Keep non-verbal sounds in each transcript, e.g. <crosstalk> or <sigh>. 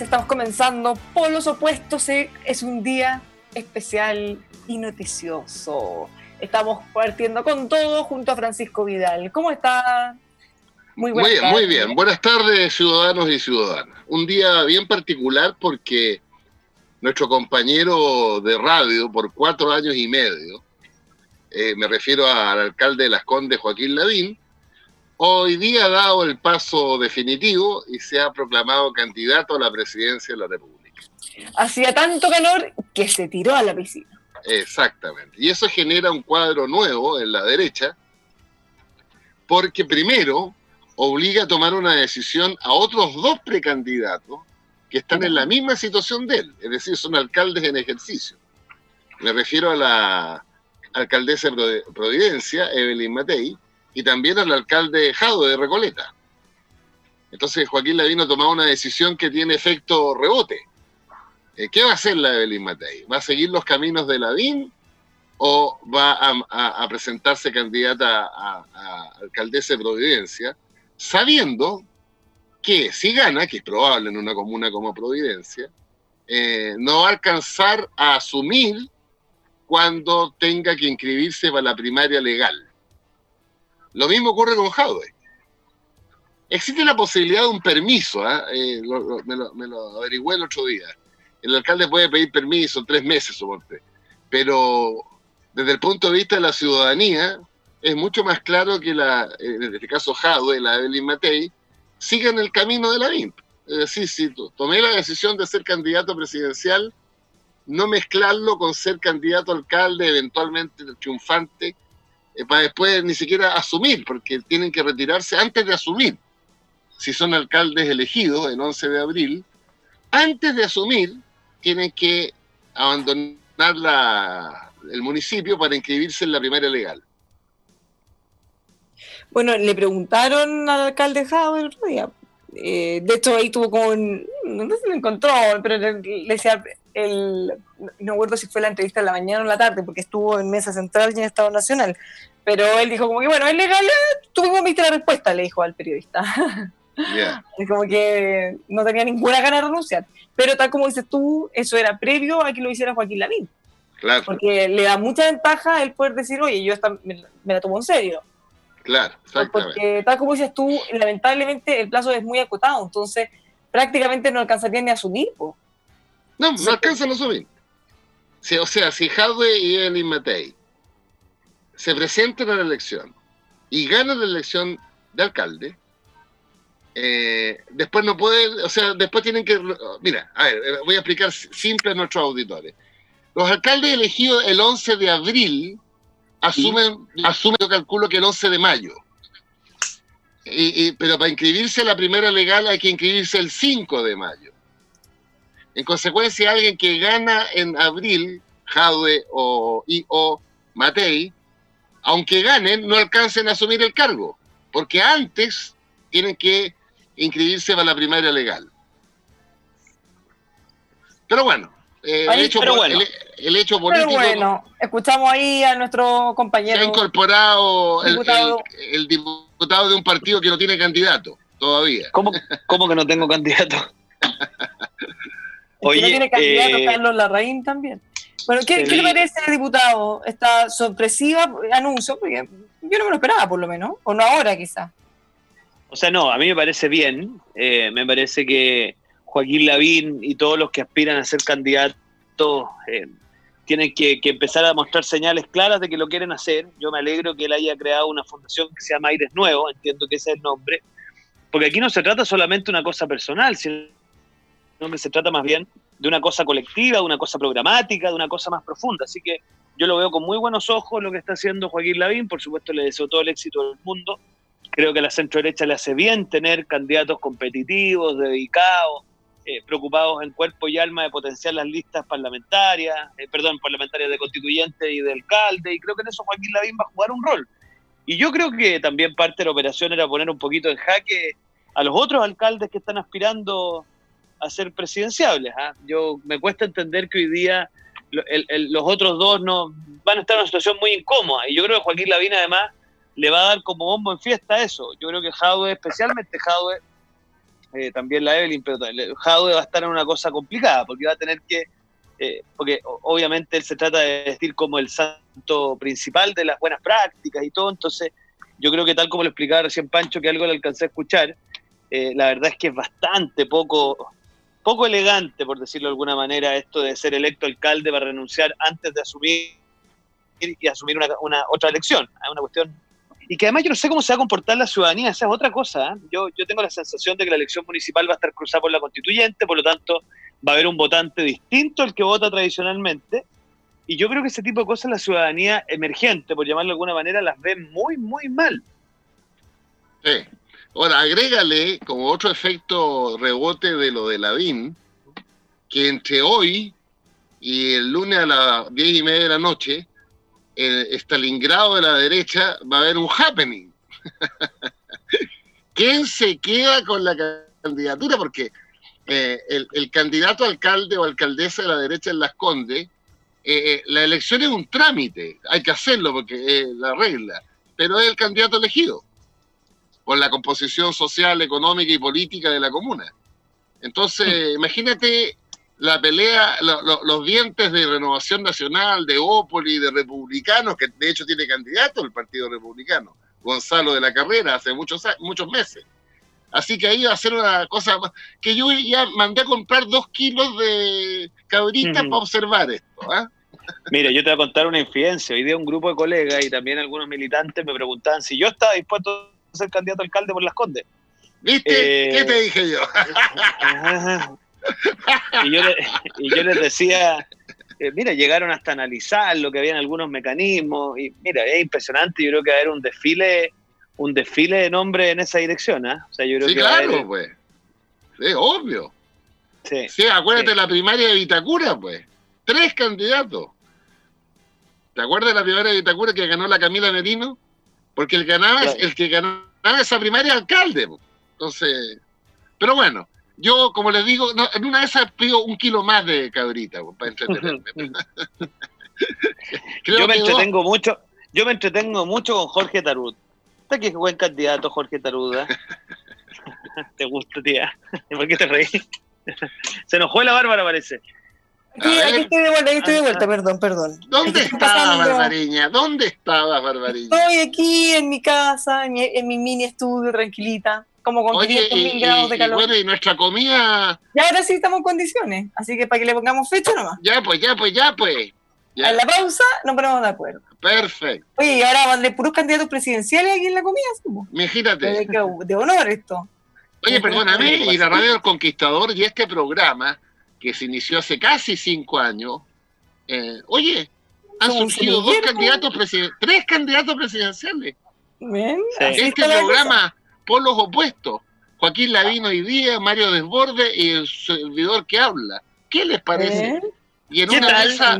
estamos comenzando Polos Opuestos. Eh, es un día especial y noticioso. Estamos partiendo con todo junto a Francisco Vidal. ¿Cómo está? Muy, muy bien, muy bien. Buenas tardes, ciudadanos y ciudadanas. Un día bien particular porque nuestro compañero de radio por cuatro años y medio, eh, me refiero al alcalde de Las Condes, Joaquín Lavín, Hoy día ha dado el paso definitivo y se ha proclamado candidato a la presidencia de la República. Hacía tanto calor que se tiró a la piscina. Exactamente. Y eso genera un cuadro nuevo en la derecha, porque primero obliga a tomar una decisión a otros dos precandidatos que están en la misma situación de él, es decir, son alcaldes en ejercicio. Me refiero a la alcaldesa de Providencia, Evelyn Matei, y también al alcalde Jado de Recoleta. Entonces Joaquín Lavín ha tomado una decisión que tiene efecto rebote. Eh, ¿Qué va a hacer la Evelyn Matei? ¿Va a seguir los caminos de Lavín o va a, presentarse candidata a, alcaldesa de Providencia, sabiendo que si gana, que es probable en una comuna como Providencia, eh, no va a alcanzar a asumir cuando tenga que inscribirse para la primaria legal. Lo mismo ocurre con Jadwe. Existe la posibilidad de un permiso, ¿ah? eh, me, lo, averigüé el otro día. El alcalde puede pedir permiso tres meses, soporte. Pero desde el punto de vista de la ciudadanía, es mucho más claro que la, en este caso Jadwe, la Evelyn Matei, sigan el camino de la VIMP. Es decir, si tomé la decisión de ser candidato presidencial, no mezclarlo con ser candidato alcalde, eventualmente triunfante, eh, para después ni siquiera asumir, porque tienen que retirarse antes de asumir. Si son alcaldes elegidos el 11 de abril, antes de asumir, tienen que abandonar la, el municipio para inscribirse en la primaria legal. Bueno, le preguntaron al alcalde Jado el otro día. Eh, de hecho, ahí tuvo como un, no si lo encontró, pero le decía, el, no recuerdo si fue la entrevista en la mañana o en la tarde, porque estuvo en Mesa Central y en Estado Nacional. Pero él dijo como que, bueno, es legal, tuvimos viste la respuesta, le dijo al periodista. <laughs> Es como que no tenía ninguna gana de renunciar. Pero tal como dices tú, eso era previo a que lo hiciera Joaquín Lavín. Claro. Porque le da mucha ventaja el poder decir, oye, yo esta, me, la tomo en serio. Claro, Porque tal como dices tú, lamentablemente el plazo es muy acotado, entonces prácticamente no alcanzaría ni a asumir. No, no alcanzan a asumir. o sea, si Jadwe y Elin Matei se presentan a la elección y ganan la elección de alcalde, eh, después no pueden, o sea, después tienen que, mira, a ver, eh, voy a explicar simple a nuestros auditores. Los alcaldes elegidos el 11 de abril asumen, asumen yo calculo que el 11 de mayo. Y, pero para inscribirse a la primera legal hay que inscribirse el 5 de mayo. En consecuencia, alguien que gana en abril, Jadwe o, y, o Matei, aunque ganen, no alcancen a asumir el cargo, porque antes tienen que inscribirse para la primaria legal. Pero bueno, eh, el, hecho, El, hecho político. Pero bueno, escuchamos ahí a nuestro compañero. Se ha incorporado el, diputado de un partido que no tiene candidato. todavía. ¿Cómo, cómo que no tengo candidato? <laughs> Oye, no tiene candidato eh, Carlos Larraín también. Bueno, ¿qué, ¿qué le parece, diputado, esta sorpresiva anuncio? Porque yo no me lo esperaba, por lo menos, o no ahora quizás. O sea, no, a mí me parece bien. Eh, me parece que Joaquín Lavín y todos los que aspiran a ser candidatos eh, tienen que, empezar a mostrar señales claras de que lo quieren hacer. Yo me alegro que él haya creado una fundación que se llama Aires Nuevo, entiendo que ese es el nombre, porque aquí no se trata solamente de una cosa personal, sino que se trata más bien de una cosa colectiva, de una cosa programática, de una cosa más profunda. Así que yo lo veo con muy buenos ojos lo que está haciendo Joaquín Lavín, por supuesto le deseo todo el éxito del mundo. Creo que a la centro derecha le hace bien tener candidatos competitivos, dedicados, eh, preocupados en cuerpo y alma de potenciar las listas parlamentarias, eh, perdón, parlamentarias de constituyente y de alcalde, y creo que en eso Joaquín Lavín va a jugar un rol. Y yo creo que también parte de la operación era poner un poquito en jaque a los otros alcaldes que están aspirando a ser presidenciables. ¿ah? Yo me cuesta entender que hoy día los otros dos no van a estar en una situación muy incómoda. Y yo creo que Joaquín Lavín además le va a dar como bombo en fiesta eso. Yo creo que Jadwe, especialmente Jadwe, eh, también la Evelyn, pero Jadwe va a estar en una cosa complicada, porque va a tener que, eh, porque obviamente él se trata de vestir como el santo principal de las buenas prácticas y todo, entonces yo creo que tal como lo explicaba recién Pancho, que algo le alcancé a escuchar, eh, la verdad es que es bastante poco, poco elegante, por decirlo de alguna manera, esto de ser electo alcalde para renunciar antes de asumir y asumir una, una otra elección. Es una cuestión y que además yo no sé cómo se va a comportar la ciudadanía, esa es otra cosa. ¿eh? Yo, yo tengo la sensación de que la elección municipal va a estar cruzada por la constituyente, por lo tanto va a haber un votante distinto al que vota tradicionalmente. Y yo creo que ese tipo de cosas la ciudadanía emergente, por llamarlo de alguna manera, las ve muy, muy mal. Sí. Ahora, agrégale como otro efecto rebote de lo de la BIM, que entre hoy y el lunes a las diez y media de la noche el Stalingrado de la derecha va a haber un happening. <laughs> ¿Quién se queda con la candidatura? Porque eh, el, candidato alcalde o alcaldesa de la derecha en Las Condes, eh, eh, la elección es un trámite, hay que hacerlo porque es la regla, pero es el candidato elegido por la composición social, económica y política de la comuna. Entonces, imagínate la pelea, los dientes de Renovación Nacional, de Ópoli, de republicanos, que de hecho tiene candidato el Partido Republicano, Gonzalo de la Carrera, hace muchos, muchos meses. Así que ahí va a ser una cosa que yo ya mandé a comprar dos kilos de cabritas para observar esto. ¿ah? Mira, yo te voy a contar una infidencia. Hoy día un grupo de colegas y también algunos militantes me preguntaban si yo estaba dispuesto ser candidato a alcalde por Las Condes. ¿Viste? ¿Qué eh, te dije yo? <laughs> y, yo les decía, eh, mira, llegaron hasta analizar lo que habían algunos mecanismos, y mira, es impresionante, yo creo que va a haber un desfile, un desfile de nombres en esa dirección, ¿ah? O sea, yo creo sí, claro, pues. Es obvio. Sí, sí acuérdate de la primaria de Vitacura, pues. Tres candidatos. ¿Te acuerdas de la primaria de Vitacura que ganó la Camila Merino? Porque el, ganaba, el que ganaba esa primaria alcalde. Entonces, pero bueno, yo, como les digo, en una de esas pido un kilo más de cabrita para entretenerme. <laughs> yo me entretengo mucho, yo me entretengo mucho con Jorge Tarud. Está que es buen candidato Jorge Taruda. <laughs> <laughs> ¿Te gusta, tía? ¿Por qué te reí? Se enojó la Bárbara, parece. Sí, aquí estoy de vuelta, aquí estoy de vuelta, perdón, perdón. ¿Dónde estaba Barbariña? ¿Dónde estaba Barbariña? Estoy aquí en mi casa, en mi, en mi mini estudio, tranquilita como con Oye, mil grados de calor. Y bueno, y nuestra comida. Ya ahora sí estamos en condiciones, así que para que le pongamos fecha nomás. Ya, pues, ya, pues, ya, pues. En la pausa nos ponemos de acuerdo. Perfecto. Oye, y ahora van de puros candidatos presidenciales aquí en la comida, Imagínate. De, de, honor esto. Oye, perdóname, y la Radio del Conquistador y este programa, que se inició hace casi cinco años, eh, oye, han surgido dos candidatos presidenciales, tres candidatos presidenciales. Este programa polos opuestos. Joaquín Ladino hoy día, Mario Desborde y el servidor que habla. ¿Qué les parece? Y en una de esas,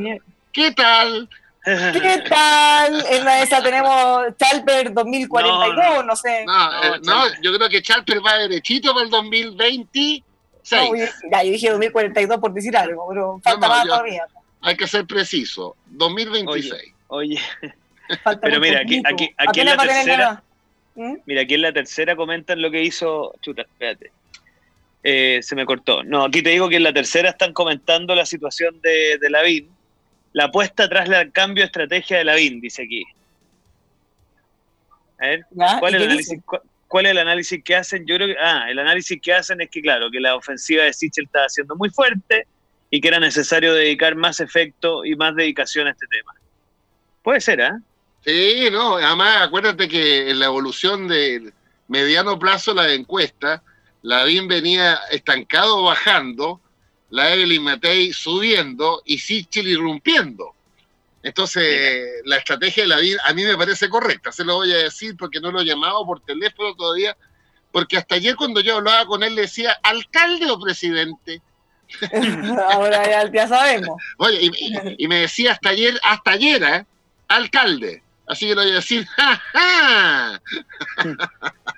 ¿qué tal? ¿Qué tal? En una de esas tenemos Chalper 2042, no, sé. No, no, eh, yo creo que Chalper va derechito para el 2026. ya, yo dije 2042 por decir algo, pero falta más todavía. Hay que ser preciso, 2026. Oye, oye. <laughs> pero mira, aquí, aquí, aquí en la tercera ¿Mm? Mira, aquí en la tercera comentan lo que hizo. Chuta, espérate. Eh, se me cortó. No, aquí te digo que en la tercera están comentando la situación de, de Lavín. La apuesta tras el cambio de estrategia de Lavín, dice aquí. A ver. ¿cuál ¿Y es, el qué análisis, dice? Cu- cuál es el análisis que hacen? Yo creo que, ah, el análisis que hacen es que, claro, que la ofensiva de Sichel estaba siendo muy fuerte y que era necesario dedicar más efecto y más dedicación a este tema. Puede ser, ¿ah? Sí, no, además acuérdate que en la evolución de mediano plazo la encuesta, la BIM venía estancado bajando, la Evelyn Matei subiendo y Sichel irrumpiendo. Entonces, la estrategia de la BIM a mí me parece correcta, se lo voy a decir porque no lo he llamado por teléfono todavía, porque hasta ayer cuando yo hablaba con él le decía, alcalde o presidente. <laughs> Ahora ya, ya sabemos. Oye, y, y- y me decía hasta ayer, hasta ayer, ¿eh? alcalde. Así que le voy a decir, ¡ja, ja! <laughs>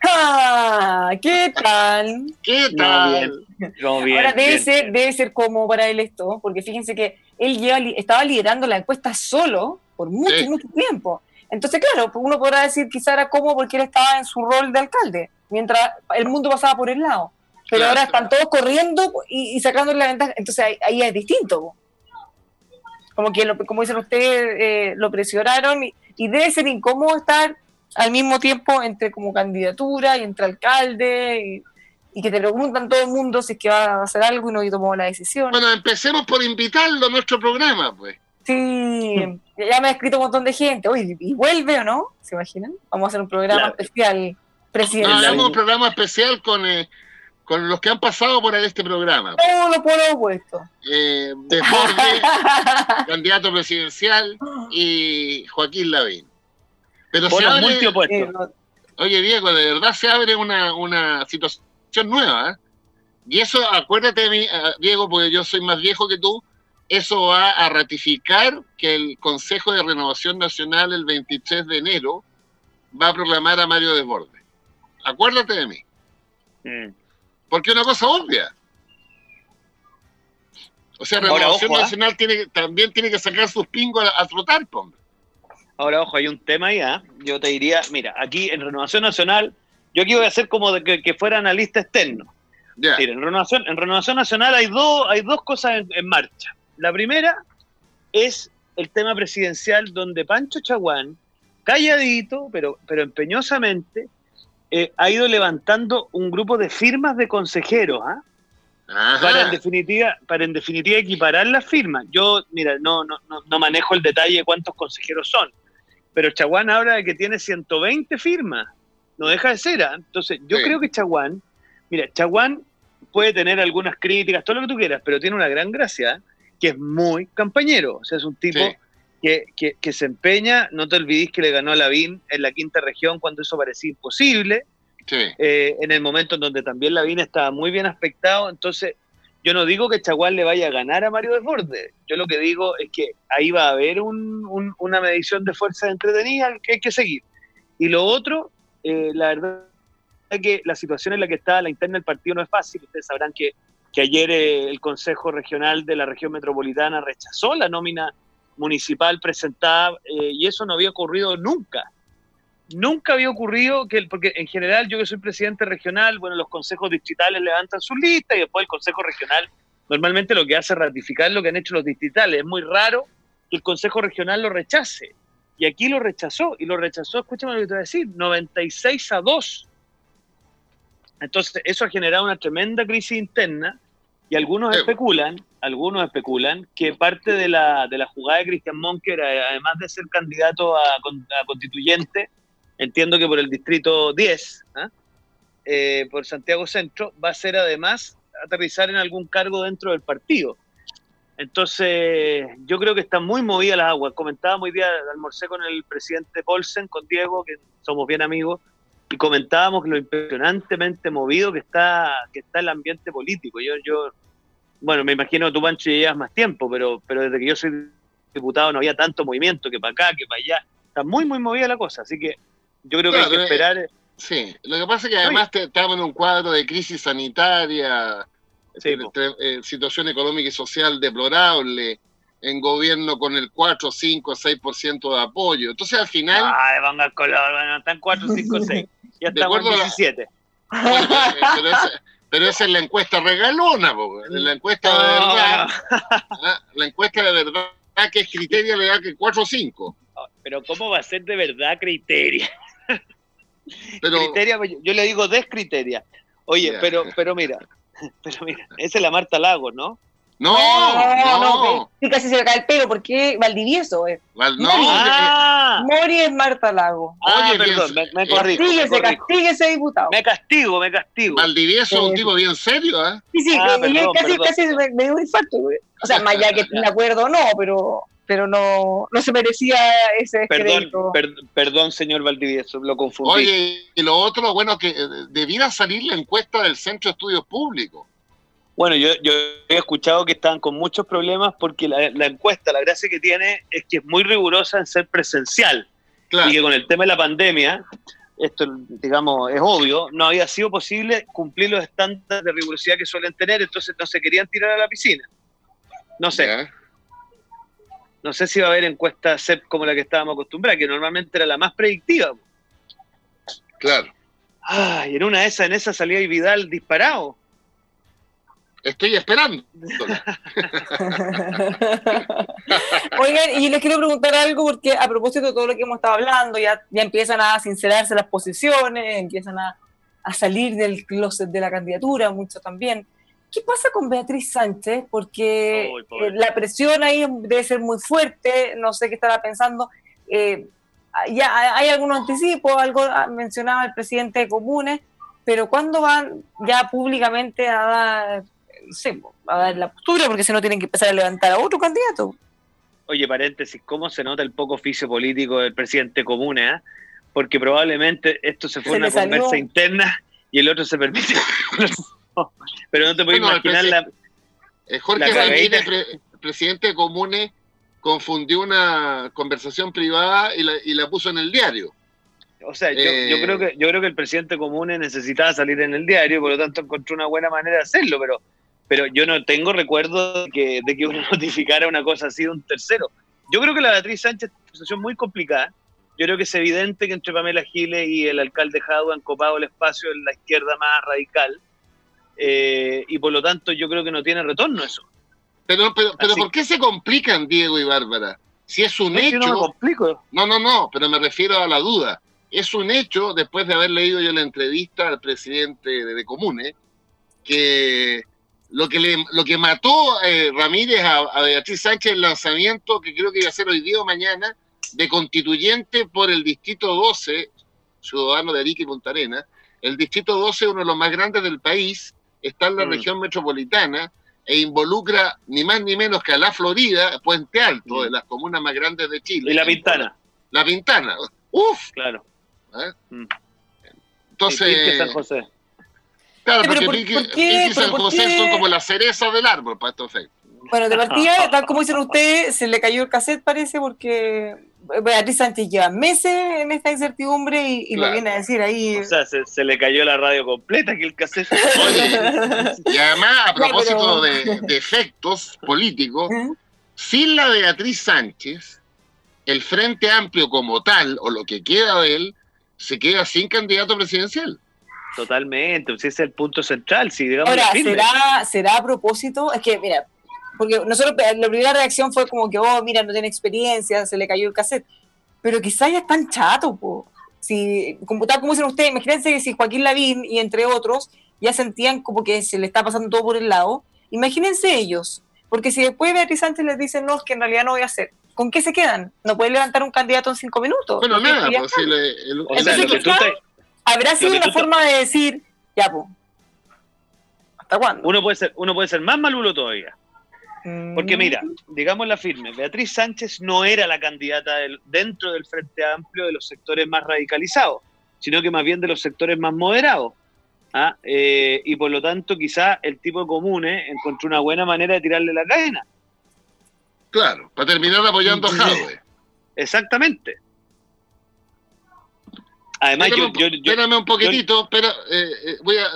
¡Ah! ¿Qué tal? ¿Qué No, tal? No, bien, Ahora debe bien. ser, debe ser como para él esto, porque fíjense que él lleva estaba liderando la encuesta solo por mucho, Sí. mucho tiempo. Entonces, claro, pues uno podrá decir quizá era cómodo porque él estaba en su rol de alcalde, mientras el mundo pasaba por el lado. Pero Claro. ahora están todos corriendo y, y sacando la ventaja. Entonces ahí, ahí es distinto. Como que, lo- como dicen ustedes, eh, lo presionaron y, y debe ser incómodo estar al mismo tiempo entre como candidatura y entre alcalde y, y que te preguntan todo el mundo si es que va a hacer algo y no tomó la decisión. Bueno, empecemos por invitarlo a nuestro programa, pues. Sí, ya me ha escrito un montón de gente. Oye, ¿y vuelve o no? ¿Se imaginan? Vamos a hacer un programa Claro. especial No, presidencial. hagamos un programa especial con, eh, con los que han pasado por este programa. Todo lo puedo opuesto. Eh, Desborde, <laughs> candidato presidencial, y Joaquín Lavín. Pero se Polos abre, multiopuestos. Eh, oye Diego, de verdad se abre una, una situación nueva. ¿eh? Y eso, acuérdate de mí, eh, Diego, porque yo soy más viejo que tú, eso va a ratificar que el Consejo de Renovación Nacional el 23 de enero va a proclamar a Mario Desbordes. Acuérdate de mí, Mm. Porque es una cosa obvia. O sea, Ahora, Renovación ojo, ¿ah? Nacional tiene, que- también tiene que sacar sus pingos a, a trotar, hombre. Ahora, ojo, hay un tema ahí, ¿ah? Yo te diría, mira, aquí en Renovación Nacional, yo aquí voy a hacer como de que, que fuera analista externo. Mira, en Renovación, en Renovación Nacional hay, dos hay dos cosas en, en marcha. La primera es el tema presidencial donde Pancho Chaguán, calladito, pero, pero empeñosamente, eh, ha ido levantando un grupo de firmas de consejeros, ¿ah? Para en definitiva para en definitiva equiparar las firmas. Yo, mira, no, no, no, manejo el detalle de cuántos consejeros son, pero Chaguán habla de que tiene 120 firmas, no deja de ser. ¿ah? Entonces, yo Sí. creo que Chaguán, mira, Chaguán puede tener algunas críticas, todo lo que tú quieras, pero tiene una gran gracia, que es muy campañero, o sea, es un tipo Sí. Que, que, que se empeña, no te olvides que le ganó a Lavín en la quinta región cuando eso parecía imposible, Sí. eh, en el momento en donde también Lavín estaba muy bien aspectado. Entonces, yo no digo que Chaguán le vaya a ganar a Mario Desbordes. Yo lo que digo es que ahí va a haber un- un- una medición de fuerza entretenida que hay que seguir. Y lo otro, eh, la verdad es que la situación en la que está la interna del partido no es fácil. Ustedes sabrán que, que ayer eh, el Consejo Regional de la región metropolitana rechazó la nómina municipal presentada eh, y eso no había ocurrido nunca nunca había ocurrido que, el- porque en general yo que soy presidente regional, bueno, los consejos distritales levantan sus listas y después el consejo regional normalmente lo que hace es ratificar lo que han hecho los distritales. Es muy raro que el consejo regional lo rechace. Y aquí lo rechazó, y lo rechazó, escúchame lo que te voy a decir, 96 a 2. Entonces, eso ha generado una tremenda crisis interna y algunos Sí. especulan, algunos especulan que parte de la, de la jugada de Cristian Monker, eh, además de ser candidato a, con- a constituyente, entiendo que por el distrito 10, ¿ah? eh, por Santiago Centro, va a ser además aterrizar en algún cargo dentro del partido. Entonces, yo creo que están muy movidas las aguas. Comentábamos hoy día, almorcé con el presidente Paulsen, con Diego, que somos bien amigos, y comentábamos lo impresionantemente movido que está, que está el ambiente político. Yo, yo, bueno, me imagino tú, Pancho, llevas más tiempo, pero, pero desde que yo soy diputado no había tanto movimiento que para acá, que para allá. Está muy, muy movida la cosa. Así que yo creo que hay que eh, esperar. Sí, lo que pasa es que además estamos en un cuadro de crisis sanitaria, Sí, eh, eh, situación económica y social deplorable, en gobierno con el 4, 5, 6% de apoyo. Entonces al final, Ay, ponga el color, bueno, están 4, 5, 6. Ya estamos en 17. pero, esa, es la encuesta regalona, la encuesta de verdad. ¿ah? La encuesta de verdad que es criterio le da que 4 o 5. Pero ¿cómo va a ser de verdad criteria? Pero, criteria, yo le digo descriteria. Oye, pero, pero mira, <laughs> pero mira, esa es la Marta Lagos, ¿no? No, no, no. Sí, casi se me cae el pelo porque Valdivieso es. Val, no, ah. Mori es Marta Lago. Ah, Oye, perdón, me, me corrijo. Castíguese, castíguese, diputado. Me castigo, me castigo. Valdivieso es un tipo bien serio, ¿eh? Sí, sí, ah, perdón, casi, perdón. casi me, dio un infarto, güey. O sea, más allá que <laughs> me acuerdo, no, pero pero no, no se merecía ese perdón, per, perdón, señor Valdivieso, lo confundí. Oye, y lo otro, bueno, que eh, debiera salir la encuesta del Centro de Estudios Públicos. Bueno, yo, yo he escuchado que están con muchos problemas porque la, encuesta, la gracia que tiene es que es muy rigurosa en ser presencial. Y que con el tema de la pandemia, esto, digamos, es obvio, no había sido posible cumplir los estándares de rigurosidad que suelen tener, entonces no se querían tirar a la piscina. No sé. No sé si va a haber encuesta CEP como la que estábamos acostumbrados, que normalmente era la más predictiva. Claro. Ay, en una de esas, en esa salía Vidal disparado. Estoy esperando. <laughs> Oigan, y les quiero preguntar algo porque a propósito de todo lo que hemos estado hablando, ya, ya empiezan a sincerarse las posiciones, empiezan a, a salir del closet de la candidatura, mucho también. ¿Qué pasa con Beatriz Sánchez? Porque eh, la presión ahí debe ser muy fuerte, no sé qué estará pensando. Eh, ya hay algunos anticipos, algo mencionaba el presidente de Comunes, pero ¿cuándo van ya públicamente a dar sé, a dar la postura, porque si no tienen que empezar a levantar a otro candidato. Oye, paréntesis, ¿cómo se nota el poco oficio político del presidente común? Eh? Porque probablemente esto se fue una conversa interna y el otro se permite. <laughs> Pero no te puedes imaginar la. Eh, Jorge Ramírez, presidente de Comunes, confundió una conversación privada y la, y la puso en el diario. O sea, yo, yo, creo eh, que yo creo que el presidente Comunes necesitaba salir en el diario, por lo tanto encontró una buena manera de hacerlo, pero pero yo no tengo recuerdo de que, de que uno <laughs> notificara una cosa así de un tercero. Yo creo que la Beatriz Sánchez es una situación muy complicada. Yo creo que es evidente que entre Pamela Giles y el alcalde Jadua han copado el espacio en la izquierda más radical. Eh, y por lo tanto yo creo que no tiene retorno eso. Pero, pero, pero ¿por qué se complican Diego y Bárbara? Si es un hecho... No, complico. no, no, no, pero me refiero a la duda. Es un hecho, después de haber leído yo la entrevista al presidente de, de Comune, que lo que, le, lo que mató eh, Ramírez a, Beatriz Sánchez el lanzamiento, que creo que iba a ser hoy día o mañana, de constituyente por el Distrito 12, ciudadano de Arica y Punta El Distrito 12 es uno de los más grandes del país, está en la mm. región metropolitana e involucra ni más ni menos que a la Florida, Puente Alto, mm. de las comunas más grandes de Chile. Y La Pintana. La Pintana. Uf. Claro. ¿Eh? Mm. Entonces... San José. Claro, porque Piqui, y San José son como la cereza del árbol para estos efectos. Bueno, de partida, <laughs> tal como dicen ustedes, se le cayó el cassette, parece, porque Beatriz Sánchez lleva meses en esta incertidumbre y, lo viene a decir ahí. O sea, se, le cayó la radio completa que el cassette. y además, a <laughs> propósito de, efectos políticos, sin la Beatriz Sánchez, el Frente Amplio como tal, o lo que queda de él, se queda sin candidato presidencial. Totalmente, ese es el punto central. Si, digamos, Ahora, ¿será, ¿será a propósito? Es que, mira, porque nosotros, la primera reacción fue como que, oh, mira, no tiene experiencia, se le cayó el cassette. Pero quizás ya están chato, po. Si, como, tal como dicen ustedes, imagínense que si Joaquín Lavín y entre otros ya sentían como que se le está pasando todo por el lado, imagínense ellos. Porque si después Beatriz Sánchez les dice, no, es que en realidad no voy a hacer, ¿con qué se quedan? No pueden levantar un candidato en cinco minutos. Bueno, nada, pues, si le, el, habrá sido una forma de decir, ya, pues, ¿hasta cuándo? Uno puede ser, uno puede ser más malulo todavía. Porque mm. mira, digamos la firme, Beatriz Sánchez no era la candidata dentro del Frente Amplio de los sectores más radicalizados, sino que más bien de los sectores más moderados. ¿ah? Eh, y por lo tanto, quizá el tipo común encontró una buena manera de tirarle la cadena. Claro, para terminar apoyando a Jadwe. Exactamente. Además, yo, espérame un poquitito, pero eh, eh, voy, a,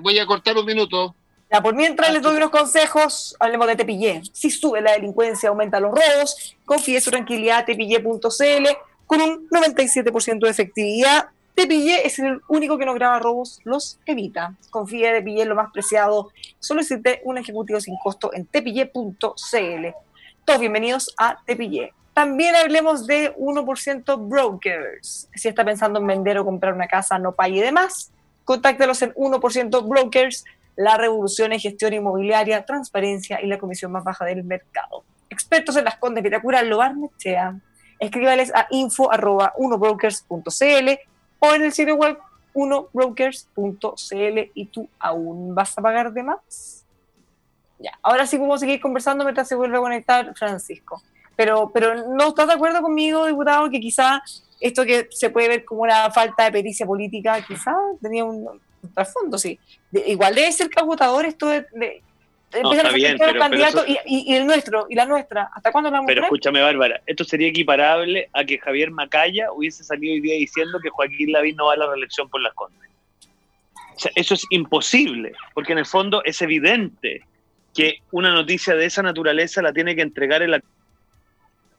voy, a cortar un minuto. Ya, por mientras les doy unos consejos, hablemos de Tepillé. Si sube la delincuencia, aumenta los robos, confíe su tranquilidad a tepillé.cl con un 97% de efectividad. Tepillé es el único que no graba robos, los evita. Confía de Tepillé lo más preciado. Solicite un ejecutivo sin costo en tepillé.cl. Todos bienvenidos a Tepillé. También hablemos de 1% Brokers. Si está pensando en vender o comprar una casa, no pague de más. Contáctelos en 1% Brokers, la revolución en gestión inmobiliaria, transparencia y la comisión más baja del mercado. Expertos en las Condes Vitacura, lo Nechea. Escríbales a info.1brokers.cl o en el sitio web 1brokers.cl y tú aún vas a pagar de más. Ya, ahora sí podemos seguir conversando mientras se vuelve a conectar Francisco. Pero, pero no estás de acuerdo conmigo, diputado, que quizá esto que se puede ver como una falta de pericia política, quizá tenía un, trasfondo, sí. igual debe ser agotador esto de, está bien, pero, y, el nuestro, y la nuestra. ¿Hasta cuándo vamos Pero escúchame, Bárbara, esto sería equiparable a que Javier Macaya hubiese salido hoy día diciendo que Joaquín Lavín no va a la reelección por las Condes. O sea, eso es imposible, porque en el fondo es evidente que una noticia de esa naturaleza la tiene que entregar el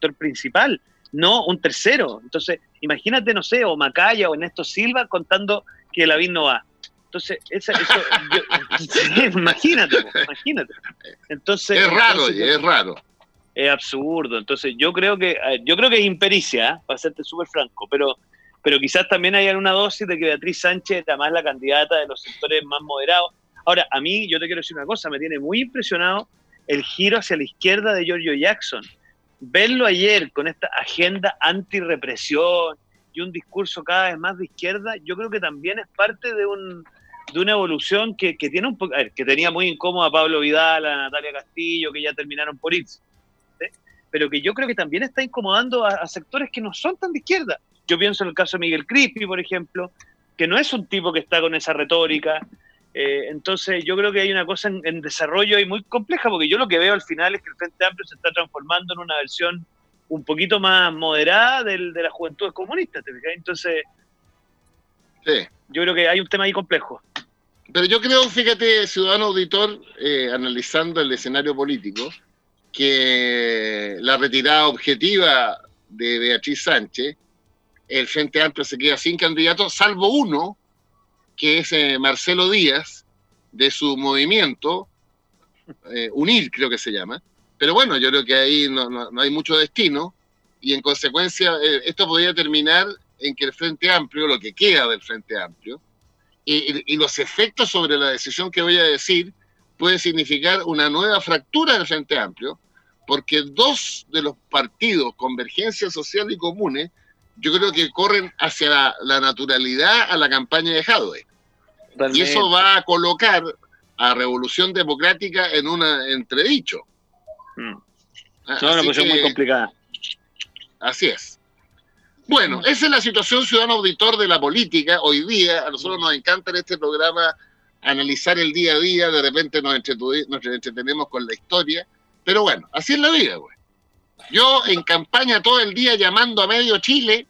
actor principal, no un tercero. Entonces, imagínate, no sé, o Macaya o Ernesto Silva contando que Lavín no va. Entonces, eso, <laughs> imagínate, imagínate. Entonces, es raro, es raro. Es absurdo. Entonces, yo creo que yo creo que es impericia, ¿eh? para serte súper franco, pero, pero quizás también hay una dosis de que Beatriz Sánchez era más la candidata de los sectores más moderados. Ahora, a mí, yo te quiero decir una cosa, me tiene muy impresionado el giro hacia la izquierda de Giorgio Jackson. Verlo ayer con esta agenda anti-represión y un discurso cada vez más de izquierda, yo creo que también es parte de un, de una evolución que, tiene un poco, que tenía muy incómoda a Pablo Vidal, a Natalia Castillo, que ya terminaron por irse, pero que yo creo que también está incomodando a, sectores que no son tan de izquierda. Yo pienso en el caso de Miguel Crispi, por ejemplo, que no es un tipo que está con esa retórica. Eh, entonces yo creo que hay una cosa en, desarrollo ahí muy compleja, porque yo lo que veo al final es que el Frente Amplio se está transformando en una versión un poquito más moderada del, de la juventud comunista, ¿te Entonces, sí. yo creo que hay un tema ahí complejo. Pero yo creo, fíjate, ciudadano auditor, eh, analizando el escenario político, que la retirada objetiva de Beatriz Sánchez, el Frente Amplio se queda sin candidato, salvo uno, que es eh, Marcelo Díaz, de su movimiento, eh, UNIR creo que se llama. Pero bueno, yo creo que ahí no, no hay mucho destino y en consecuencia esto podría terminar en que el Frente Amplio, lo que queda del Frente Amplio, y, los efectos sobre la decisión que voy a decir puede significar una nueva fractura del Frente Amplio, porque dos de los partidos, Convergencia Social y Comunes, yo creo que corren hacia la, naturalidad a la campaña de Jadwe. Y eso va a colocar a Revolución Democrática en un entredicho. Mm. Es una cuestión muy complicada. Así es. Bueno, esa es la situación ciudadano auditor de la política hoy día. A nosotros nos encanta en este programa analizar el día a día, de repente nos, entretenemos con la historia, pero bueno, así es la vida, güey. Yo en campaña todo el día llamando a medio Chile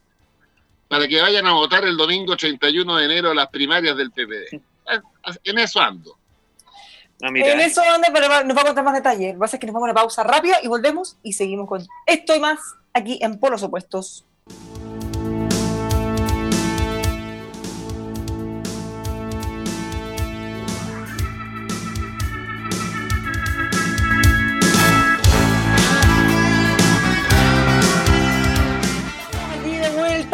para que vayan a votar el domingo 31 de enero a las primarias del PPD. En eso ando. Ah, en eso ando, pero nos va a contar más detalles. Lo que pasa es que nos vamos a una pausa rápida y volvemos y seguimos con esto y más aquí en Polos Opuestos.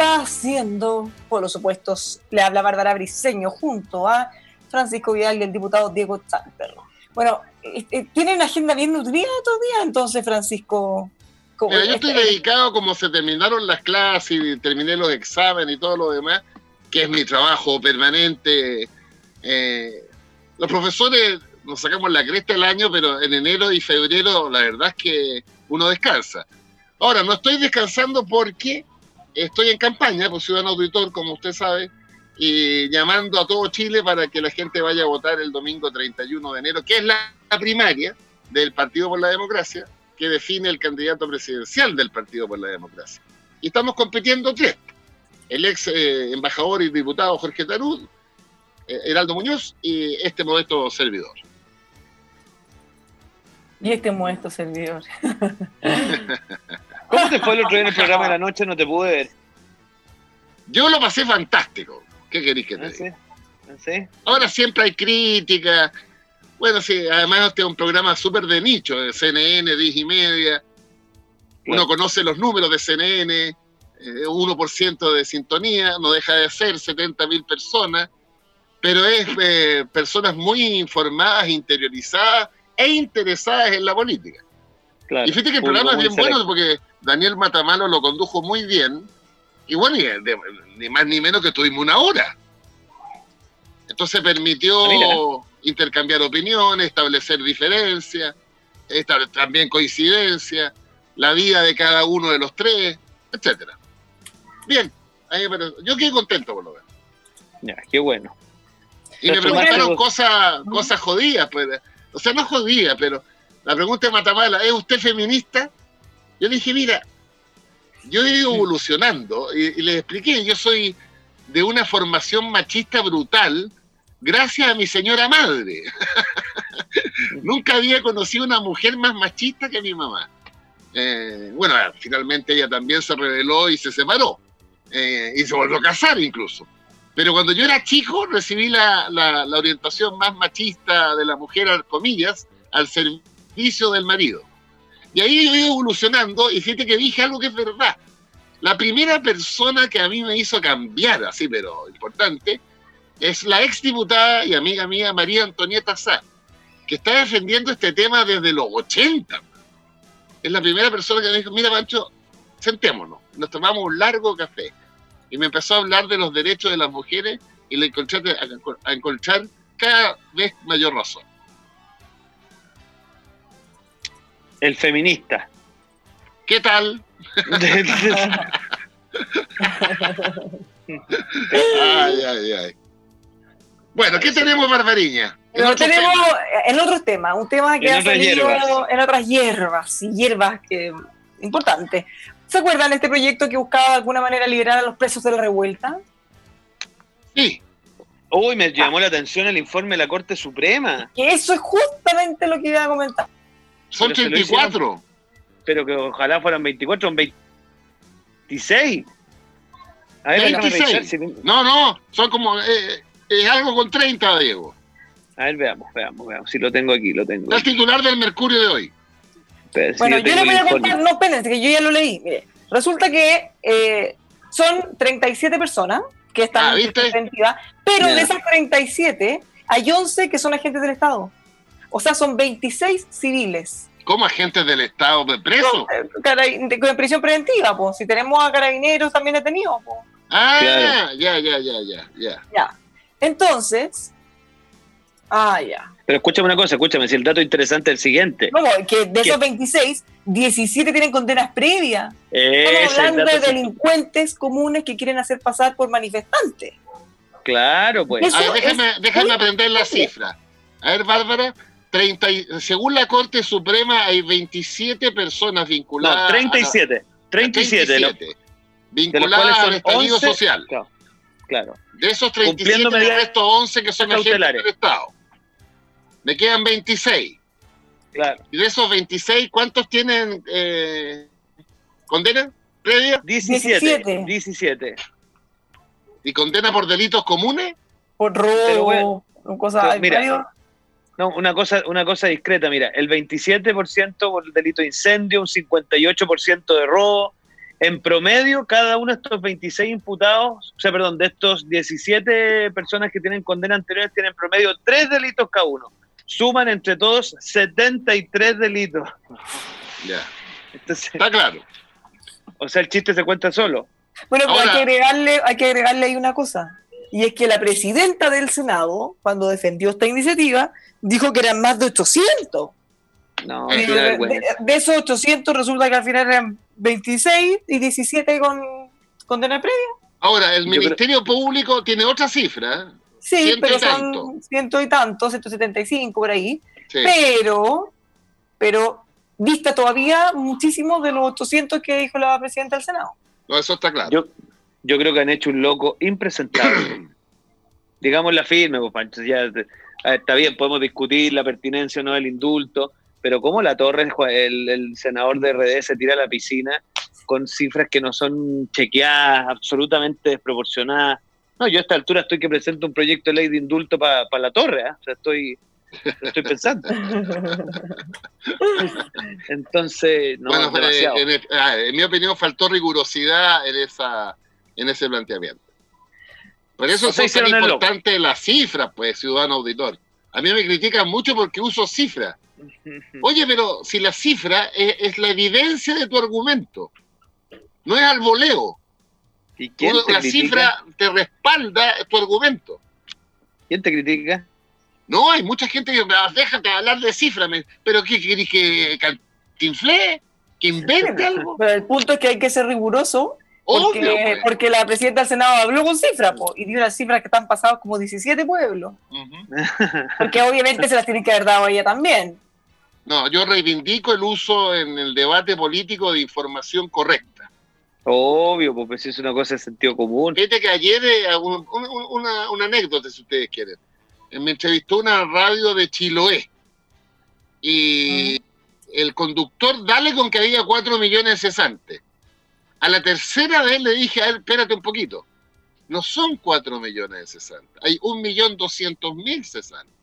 Haciendo, por los supuestos, le habla Bárbara Briseño junto a Francisco Vidal y el diputado Diego Champerro. Bueno, eh, eh, tiene una agenda bien nutrida todavía, entonces, Francisco. yo estoy dedicado como se terminaron las clases y terminé los exámenes y todo lo demás, que es mi trabajo permanente. Eh, los profesores nos sacamos la cresta el año, pero en enero y febrero la verdad es que uno descansa. Ahora, no estoy descansando porque estoy en campaña, pues ciudadano auditor, como usted sabe, y llamando a todo Chile para que la gente vaya a votar el domingo 31 de enero, que es la, primaria del Partido por la Democracia, que define el candidato presidencial del Partido por la Democracia. Y estamos compitiendo tres. El ex eh, embajador y diputado Jorge Tarud, eh, Heraldo Muñoz y este modesto servidor. Y este modesto servidor. <laughs> ¿Cómo te fue el otro día en el programa de la noche? No te pude ver. Yo lo pasé fantástico. ¿Qué queréis que te ¿Ah, diga? ¿Ah? Ahora siempre hay crítica. Bueno, sí, además este es un programa súper de nicho, de CNN, 10 y media. Uno conoce los números de CNN, eh, 1% de sintonía, no deja de ser 70 mil personas, pero es eh, personas muy informadas, interiorizadas e interesadas en la política. Claro. Y fíjate que el programa es bien bueno porque Daniel Matamalo lo condujo muy bien. Y bueno, y de- ni más ni menos que tuvimos una hora. Entonces permitió Ah, intercambiar opiniones, establecer diferencias, también coincidencias, la vida de cada uno de los tres, etcétera. Bien, me yo quedé contento por lo menos. Ya, qué bueno. Y me Nuestro preguntaron cosas, cosas jodidas, pues. O sea, no jodidas, pero la pregunta de Matamala, ¿es usted feminista? Yo dije, mira, yo he ido evolucionando y, y les expliqué, yo soy de una formación machista brutal gracias a mi señora madre. <laughs> Nunca había conocido una mujer más machista que mi mamá. Eh, bueno, finalmente ella también se reveló y se separó. Eh, y se volvió a casar incluso. Pero cuando yo era chico recibí la, la- la orientación más machista de la mujer, comillas, al servicio del marido. Y ahí yo he evolucionando y fíjate que dije algo que es verdad. La primera persona que a mí me hizo cambiar, así pero importante, es la exdiputada y amiga mía María Antonieta Sá, que está defendiendo este tema desde los 80. Es la primera persona que me dijo, mira Pancho, sentémonos, nos tomamos un largo café. Y me empezó a hablar de los derechos de las mujeres y le encontré a, a encontrar cada vez mayor razón. El feminista. ¿Qué tal? Ay, ay, ay. Bueno, ¿qué tenemos, Barbariña? En Pero tenemos tema. en otros temas, un tema que En ha salido hierbas. en otras hierbas, y hierbas que importante. ¿Se acuerdan de este proyecto que buscaba de alguna manera liberar a los presos de la revuelta? Sí, Uy, me llamó la atención el informe de la Corte Suprema, Que eso es justamente lo que iba a comentar. Son Pero se lo 34. pero que ojalá fueran 24 o 26. A ver, déjame 26. revisar si- No, no, son como. eh, es algo con 30, Diego. A ver, veamos, veamos, veamos. Si lo tengo aquí, lo tengo. El titular del Mercurio de hoy. Espera, si Bueno, yo tengo les voy a contar, no, espérense, que yo ya lo leí. Mire, resulta que eh, son 37 personas que están Ah, en prisión preventiva, pero Ya. de esas 37 hay 11 que son agentes del Estado. O sea, son 26 civiles. Como agentes del Estado presos. Con, eh, con prisión preventiva, pues. Si tenemos a carabineros también detenidos, pues. Ah, Claro. ya, ya, ya, ya, ya. Ya. Entonces. Ah, ya. Pero escúchame una cosa, escúchame, si el dato interesante es el siguiente. No, que de ¿Qué? esos 26, 17 tienen condenas previas. Estamos hablando de delincuentes comunes que quieren hacer pasar por manifestantes. Claro, pues. Eso A ver, déjame, déjame aprender la cifra. A ver, Bárbara, 30 y- según la Corte Suprema hay 27 personas vinculadas. No, a- 37. 37. de los- 37, de los vinculadas cuales al estallido 11 social. Claro, claro. De esos 37, Cumpliendo me medidas resto 11 que son agentes del Estado. Me quedan 26. claro. Y de esos 26, ¿cuántos tienen eh, condena previa? 17. 17. 17. ¿Y condena por delitos comunes? Por robo, bueno, cosas. pero hay mira, No, una cosa, una cosa discreta, mira, el 27% por el delito de incendio, un 58% de robo. En promedio, cada uno de estos 26 imputados, o sea, perdón, de estos 17 personas que tienen condena anteriores, tienen en promedio tres delitos cada uno. Suman entre todos 73 delitos. Ya, Entonces, está claro. o sea, el chiste se cuenta solo. Bueno, pero Ahora- hay que agregarle, hay que agregarle ahí una cosa. Y es que la presidenta del Senado, cuando defendió esta iniciativa, dijo que eran más de 800. No, Eh, de, de- de esos 800 resulta que al final eran 26 y 17 con condena previa. Ahora, el creo- Ministerio Público tiene otra cifra. Sí, Ciento pero y tanto. son ciento y tanto, 175 por ahí. Sí. Pero, pero dista todavía muchísimo de los 800 que dijo la presidenta del Senado. No, eso está claro. Yo, yo creo que han hecho un loco impresentable. <clears throat> Digamos la firme, pues, Pancho. Ya, ver, está bien, podemos discutir la pertinencia o no del indulto, pero cómo la torre, el, el senador de RD se tira a la piscina con cifras que no son chequeadas, absolutamente desproporcionadas. No, yo a esta altura estoy que presento un proyecto de ley de indulto para la torre, ¿eh? o sea, estoy, estoy pensando. <laughs> Entonces, no, bueno, demasiado. en, ah, en, mi opinión faltó rigurosidad en, esa, en ese planteamiento. Por eso O sea, son tan importantes las cifras, pues, ciudadano auditor. A mí me critican mucho porque uso cifras. <laughs> Oye, pero si la cifra es, es la evidencia de tu argumento, no es al voleo. ¿Y quién te la critica? cifra te respalda tu argumento. ¿Quién te critica? No, hay mucha gente que me déjate hablar de cifras, me- pero ¿qué querés que cantinflé? ¿Que invente <laughs> algo? Pero el punto es que hay que ser riguroso porque, Obvio, pues. porque la presidenta del Senado habló con cifras po, y dio las cifras que están pasadas como 17 pueblos. Porque obviamente se las tiene que haber dado a ella también. No, yo reivindico el uso en el debate político de información correcta. Obvio, pues es una cosa de sentido común. Fíjate que ayer, eh, un- un- una, una anécdota, si ustedes quieren. Eh, Me entrevistó una radio de Chiloé. Y el conductor, dale con que había 4 millones de cesantes. A la tercera vez le dije, a él, espérate un poquito. No son 4 millones de cesantes. Hay 1.200.000 cesantes.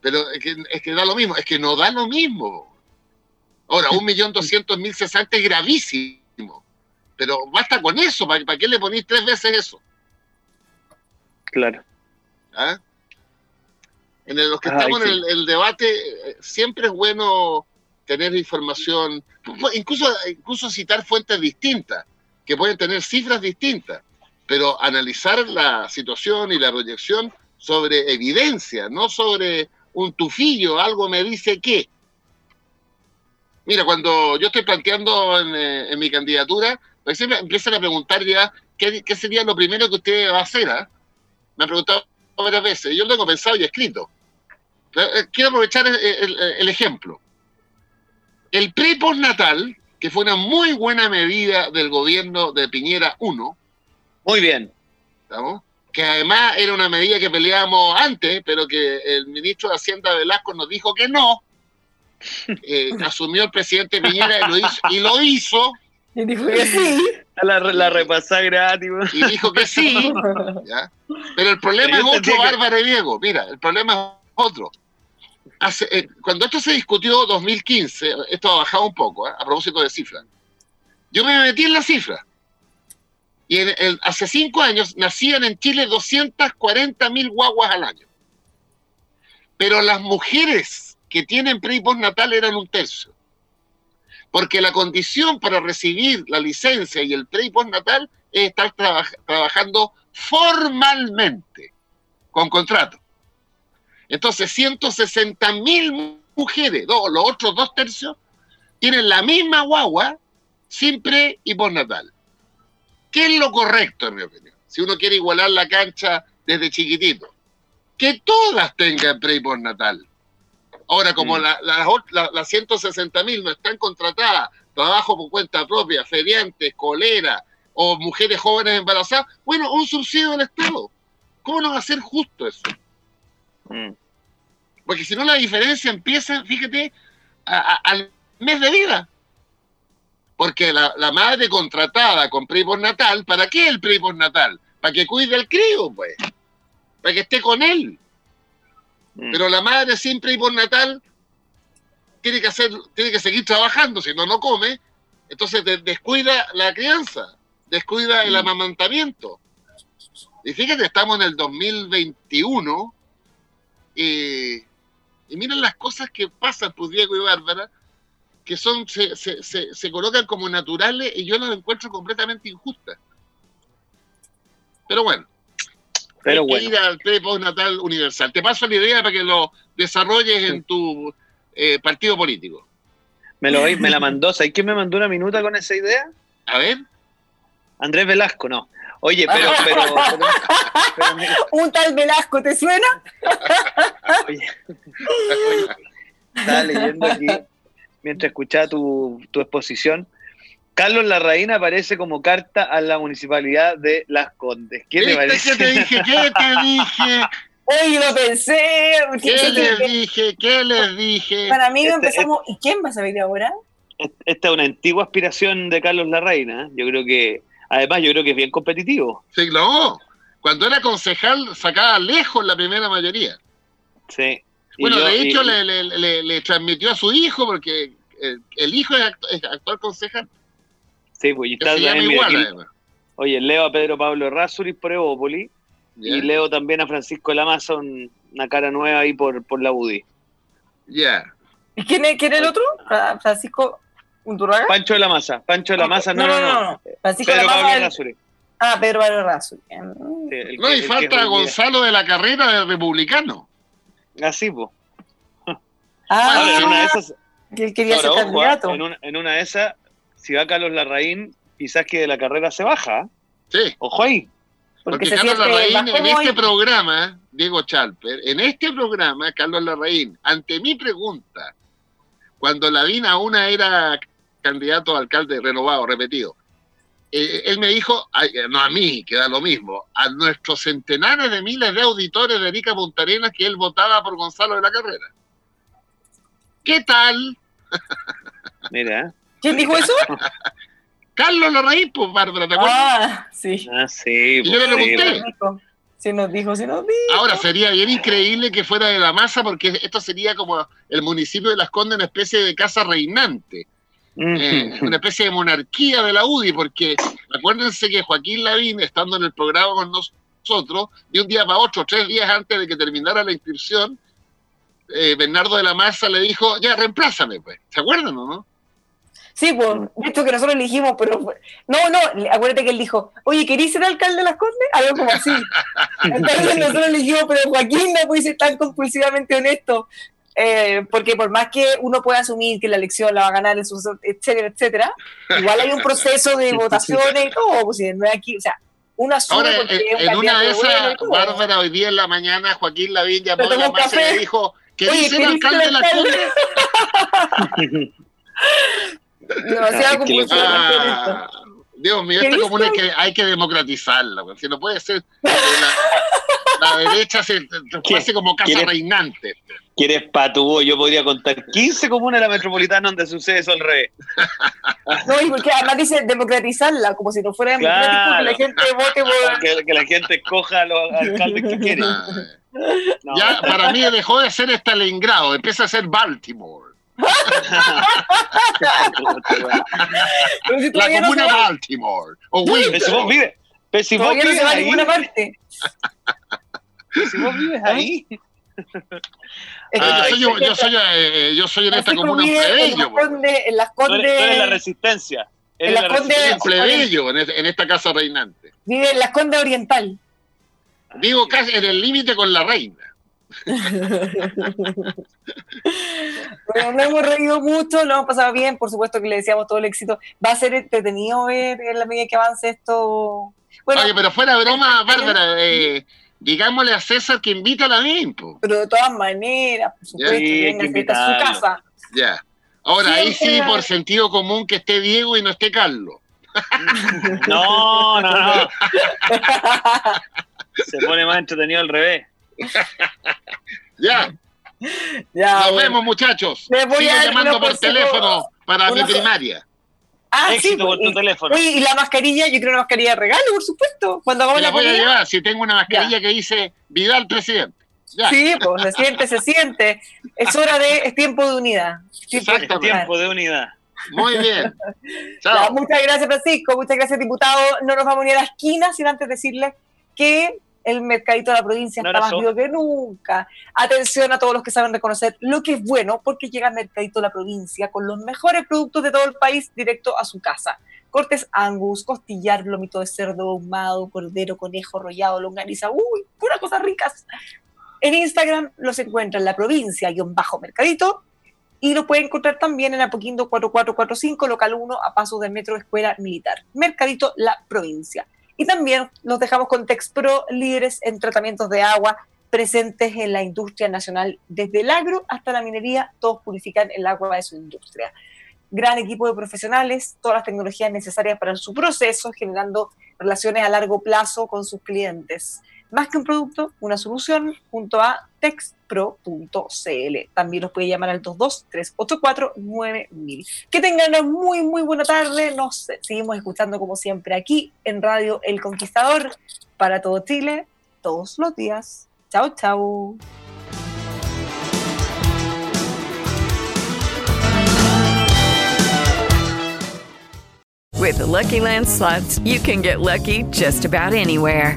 Pero es que, es que da lo mismo. Es que no da lo mismo. Ahora, 1.200.000 cesantes es gravísimo. Pero basta con eso. ¿Para, para qué le ponís tres veces eso? Claro. ¿Ah? En el- los que Ay, estamos en el debate, eh, siempre es bueno tener información, incluso, incluso citar fuentes distintas, que pueden tener cifras distintas, pero analizar la situación y la proyección sobre evidencia, no sobre un tufillo, algo me dice que. Mira, cuando yo estoy planteando en, eh, mi candidatura, siempre empiezan a preguntar ya qué, sería lo primero que usted va a hacer. ah? Me han preguntado varias veces. Yo lo tengo pensado y escrito. Eh, eh, Quiero aprovechar el ejemplo. El pre postnatal, que fue una muy buena medida del gobierno de Piñera 1, Muy bien. ¿estamos? que además era una medida que peleábamos antes, pero que el ministro de Hacienda Velasco nos dijo que no. <laughs> Eh, asumió el presidente Piñera y lo hizo, y lo hizo, Y dijo que sí. La, la repasada gratis. y dijo que sí. <laughs> ¿ya? Pero el problema Pero es otro, que- Bárbara y Diego. Mira, el problema es otro. Eh, cuando esto se discutió 2015, esto ha bajado un poco, ¿eh? a propósito de cifras. Yo me metí en la cifra. Y hace cinco años nacían en Chile 240 mil guaguas al año. Pero las mujeres que tienen pre y postnatal eran un tercio. Porque la condición para recibir la licencia y el pre y postnatal es estar traba- trabajando formalmente, con contrato. Entonces, 160 mil mujeres, do- los otros dos tercios, tienen la misma guagua sin pre y postnatal. ¿Qué es lo correcto, en mi opinión? Si uno quiere igualar la cancha desde chiquitito. Que todas tengan pre y postnatal. Ahora, como Mm. la- las la- las 160 mil no están contratadas, trabajo por cuenta propia, feriantes, colera o mujeres jóvenes embarazadas, bueno, un subsidio del Estado. ¿Cómo no va a ser justo eso? Mm. Porque si no, la diferencia empieza, fíjate, a- a- al mes de vida. Porque la, la madre contratada con pre natal, ¿para qué el pre natal? Para que cuide al crío, pues. Para que esté con él. Mm. Pero la madre sin pre natal tiene que hacer, tiene que seguir trabajando, si no, no come. Entonces de- descuida la crianza, descuida el Mm. amamantamiento. Y fíjate, estamos en el 2021 y, y miren las cosas que pasan, pues Diego y Bárbara, que son, se, se, se, se colocan como naturales y yo las encuentro completamente injustas. Pero bueno, Pero hay que bueno. ir al pre natal universal. Te paso la idea para que lo desarrolles en tu eh, partido político. Me, lo, me la mandó. ¿Sabes quién me mandó una minuta con esa idea? A ver, Andrés Velasco, no. Oye, <laughs> pero, pero, pero- pero mira, Un tal Velasco, ¿te suena? oye, oye, estaba leyendo aquí mientras escuchaba tu, tu exposición. Carlos Larraín aparece como carta a la municipalidad de Las Condes. ¿Qué te ¿viste parece? qué te dije? ¿Qué te <laughs> dije? Oye, lo pensé. ¿Qué les que- dije? ¿Qué les dije? Para mí Este- empezamos. ¿Y quién va a salir ahora? Esta es una antigua aspiración de Carlos Larraín. ¿eh? Yo creo que, además, yo creo que es bien competitivo. Sí, no. cuando era concejal sacaba lejos la primera mayoría. Sí. Bueno, yo- de y- hecho le, le- le- le transmitió a su hijo, porque eh, el hijo es, act- es actual concejal, Sí, pues, y está se llama también, mira, igual aquí-. Oye, leo a Pedro Pablo Errázuriz por Evópoli y leo también a Francisco Lamaza, un- una cara nueva ahí por, por la UDI. Ya. ¿Y quién es, quién es el otro? Fra- Francisco Pancho de la Maza, Pancho de la Maza, no, no, no. Francisco Pedro Pablo el- Errázuriz. Ah, Pedro Pablo Razo. Sí, el No, y el falta. Gonzalo de la Carrera del Republicano. Así, pues. Ah, Ahora, en una de esas, que él quería ser ojo, ah, candidato. en, una, en una de esas, si va Carlos Larraín, quizás que de la carrera se baja. ¿ah? Sí. Ojo ahí. Porque, Porque se Carlos Larraín en este programa, Diego Chalper, en este programa, Carlos Larraín, ante mi pregunta, cuando Lavín aún era candidato a alcalde renovado, repetido, eh, él me dijo, ay, eh, no a mí, que da lo mismo, a nuestros centenares de miles de auditores de Erika Puntarenas que él votaba por Gonzalo de la Carrera. ¿Qué tal? <laughs> Mira. ¿Quién dijo eso? <laughs> Carlos Larraín, pues Bárbara, ¿te acuerdas? Ah, sí. Ah, sí. Y yo le pues, sí, pregunté. Sí nos dijo, sí nos dijo. Ahora sería bien increíble que fuera de la masa, porque esto sería como el municipio de Las Condes, una especie de casa reinante, eh, una especie de monarquía de la UDI, porque acuérdense que Joaquín Lavín, estando en el programa con nosotros, de un día para otro, tres días antes de que terminara la inscripción, eh, Bernardo de la Maza le dijo, ya, reemplázame, pues. ¿Se acuerdan o no? Sí, pues, de hecho que nosotros le dijimos, pero no, no, acuérdate que él dijo, oye, ¿querís ser alcalde de las Condes? Algo como así. <laughs> Entonces nosotros le dijimos, pero Joaquín no puede ser tan compulsivamente honesto, eh, porque por más que uno pueda asumir que la elección la va a ganar el sucesor, etcétera, etcétera, igual hay un proceso de votaciones y todo, pues si no es aquí, o sea, uno asume Ahora, porque en, es un en una de esas. Bárbara, hoy día en la mañana, Joaquín Lavín llamó a la Maza y le dijo, ¿querés Oye, <laughs> que le- compulsivamente honesto. Ah, Dios mío, ¿Qué esta comuna hay dice? que, hay que democratizarla, güey. si no puede ser la, la derecha se se hace como casa ¿Quiere- reinante. ¿Quieres patúo? Yo podría contar 15 comunas de la metropolitana donde sucede eso al revés. No, y porque además dice democratizarla, como si no fuera democrático Claro. que la gente vote por... Que, que la gente escoja a los alcaldes que quiere. Ah, No. Ya para mí dejó de ser Stalingrado, empieza a ser Baltimore. Pero si La no comuna se va, Baltimore. O vives, pero si vos vives se va a ahí, ninguna parte. si vos vives ahí, Yo soy yo, yo soy, eh, yo soy en esta Francisco comuna un vive en plebeyo. las. Condes, en las tú eres, tú eres la Condes, resistencia. En Eres la la Conde- Soy un resistencia. plebeyo en, es- en esta casa reinante. vive en las Condes Oriental. Digo casi en el límite con la reina. <laughs> Bueno, nos hemos reído mucho, lo hemos pasado bien, por supuesto que le deseamos todo el éxito. Va a ser entretenido ver en la medida que avance esto. Bueno, Oye, pero fuera broma, Bárbara, eh, digámosle a César que invita a la BIMPO. pero de todas maneras, por supuesto, Sí, que esta es su casa. Ya. Ahora, ahí sí, por sentido común, que esté Diego y no esté Carlos. <laughs> No, no, no. <laughs> Se pone más entretenido al revés. <laughs> Ya, ya, nos bueno. vemos, muchachos. Les voy Sigo a dar llamando por teléfono para mi primaria. Ah, sí, con pues, tu y- teléfono. Oye, y la mascarilla, yo creo una mascarilla de regalo, por supuesto. Cuando hagamos la la voy a llevar si tengo una mascarilla que dice Vidal presidente. Ya, Sí, pues se siente, se siente. Es hora de, es tiempo de unidad. Tiempo unidad. Tiempo de unidad. muy bien. <laughs> Ya, muchas gracias, Francisco. Muchas gracias, diputado. No nos vamos ni a la esquina sin antes decirles que el mercadito de la provincia Un está más vivo que nunca. Atención a todos los que saben reconocer lo que es bueno, porque llega Mercadito de la provincia con los mejores productos de todo el país directo a su casa. Cortes angus, costillar, lomito de cerdo ahumado, cordero, conejo, rollado, longaniza, uy, puras cosas ricas. En Instagram los encuentran la provincia-mercadito y lo pueden encontrar también en Apoquindo 4445, local 1, a pasos del Metro Escuela Militar. Mercadito La Provincia. Y también los dejamos con Texpro, líderes en tratamientos de agua, presentes en la industria nacional, desde el agro hasta la minería, todos purifican el agua de su industria. Gran equipo de profesionales, todas las tecnologías necesarias para su proceso, generando relaciones a largo plazo con sus clientes. Más que un producto, una solución, junto a texpro.cl. También los puede llamar al 22-384-9000. Que tengan una muy, muy buena tarde. Nos seguimos escuchando como siempre aquí en Radio El Conquistador. para todo Chile, todos los días. Chao, chao. With Lucky Land you can get lucky just about anywhere.